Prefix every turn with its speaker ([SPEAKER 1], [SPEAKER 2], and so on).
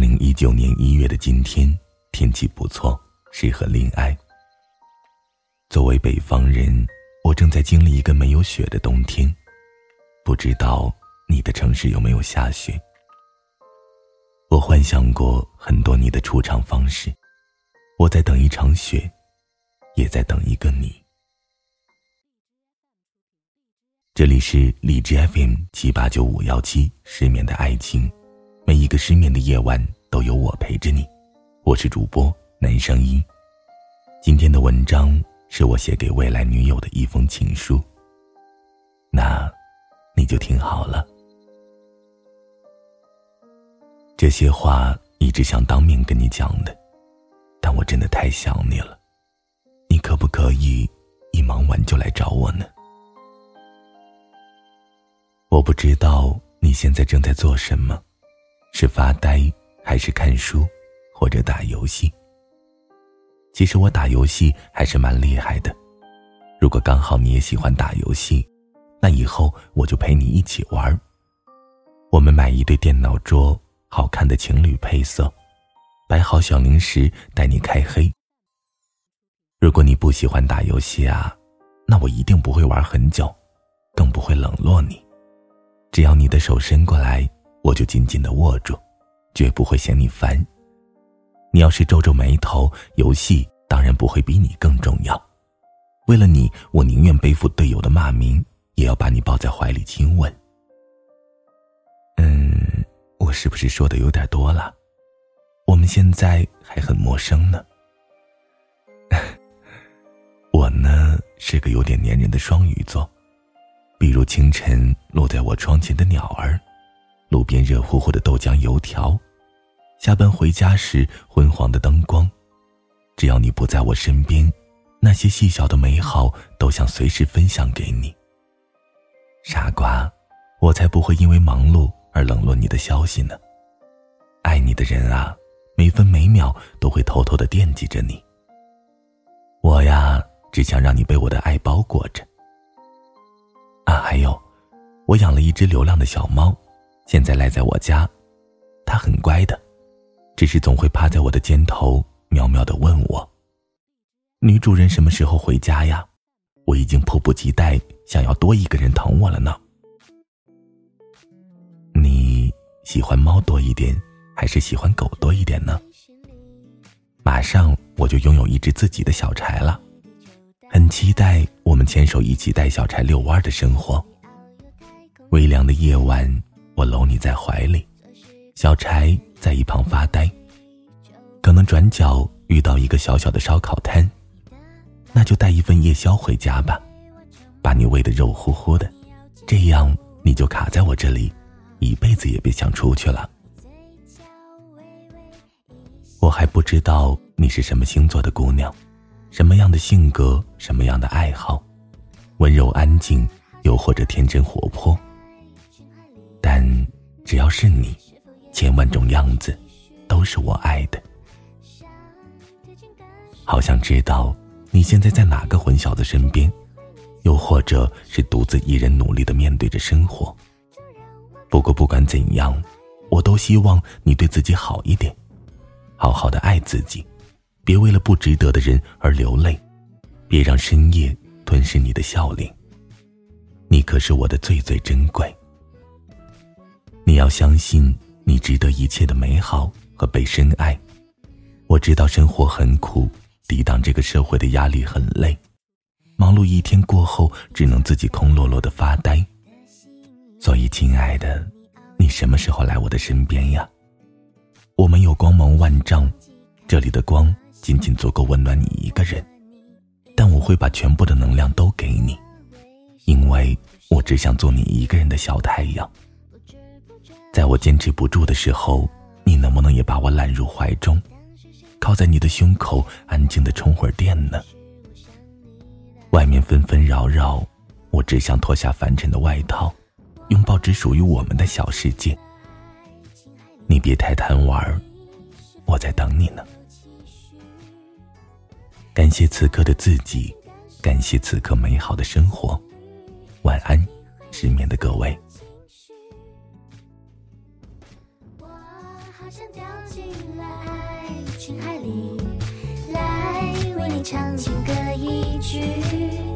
[SPEAKER 1] 二零一九年一月的今天，天气不错，适合恋爱。作为北方人，我正在经历一个没有雪的冬天，不知道你的城市有没有下雪？我幻想过很多你的出场方式，我在等一场雪，也在等一个你。这里是荔枝 FM 七八九五幺七，失眠的爱情。每一个失眠的夜晚都有我陪着你，我是主播南声音。今天的文章是我写给未来女友的一封情书。那，你就听好了。这些话一直想当面跟你讲的，但我真的太想你了。你可不可以一忙完就来找我呢？我不知道你现在正在做什么。是发呆，还是看书，或者打游戏？其实我打游戏还是蛮厉害的。如果刚好你也喜欢打游戏，那以后我就陪你一起玩。我们买一对电脑桌，好看的情侣配色，摆好小零食，带你开黑。如果你不喜欢打游戏啊，那我一定不会玩很久，更不会冷落你。只要你的手伸过来。我就紧紧的握住，绝不会嫌你烦。你要是皱皱眉头，游戏当然不会比你更重要。为了你，我宁愿背负队友的骂名，也要把你抱在怀里亲吻。嗯，我是不是说的有点多了？我们现在还很陌生呢。我呢是个有点粘人的双鱼座，比如清晨落在我窗前的鸟儿。路边热乎乎的豆浆油条，下班回家时昏黄的灯光，只要你不在我身边，那些细小的美好都想随时分享给你。傻瓜，我才不会因为忙碌而冷落你的消息呢。爱你的人啊，每分每秒都会偷偷的惦记着你。我呀，只想让你被我的爱包裹着。啊，还有，我养了一只流浪的小猫。现在赖在我家，它很乖的，只是总会趴在我的肩头，喵喵的问我：“女主人什么时候回家呀？”我已经迫不及待想要多一个人疼我了呢。你喜欢猫多一点，还是喜欢狗多一点呢？马上我就拥有一只自己的小柴了，很期待我们牵手一起带小柴遛弯的生活。微凉的夜晚。我搂你在怀里，小柴在一旁发呆。可能转角遇到一个小小的烧烤摊，那就带一份夜宵回家吧，把你喂得肉乎乎的，这样你就卡在我这里，一辈子也别想出去了。我还不知道你是什么星座的姑娘，什么样的性格，什么样的爱好，温柔安静，又或者天真活泼。是你，千万种样子，都是我爱的。好想知道你现在在哪个混小子身边，又或者是独自一人努力的面对着生活。不过不管怎样，我都希望你对自己好一点，好好的爱自己，别为了不值得的人而流泪，别让深夜吞噬你的笑脸。你可是我的最最珍贵。要相信，你值得一切的美好和被深爱。我知道生活很苦，抵挡这个社会的压力很累，忙碌一天过后，只能自己空落落的发呆。所以，亲爱的，你什么时候来我的身边呀？我们有光芒万丈，这里的光仅仅足够温暖你一个人，但我会把全部的能量都给你，因为我只想做你一个人的小太阳。在我坚持不住的时候，你能不能也把我揽入怀中，靠在你的胸口，安静的充会儿电呢？外面纷纷扰扰，我只想脱下凡尘的外套，拥抱只属于我们的小世界。你别太贪玩，我在等你呢。感谢此刻的自己，感谢此刻美好的生活。晚安，失眠的各位。
[SPEAKER 2] 唱情歌一句。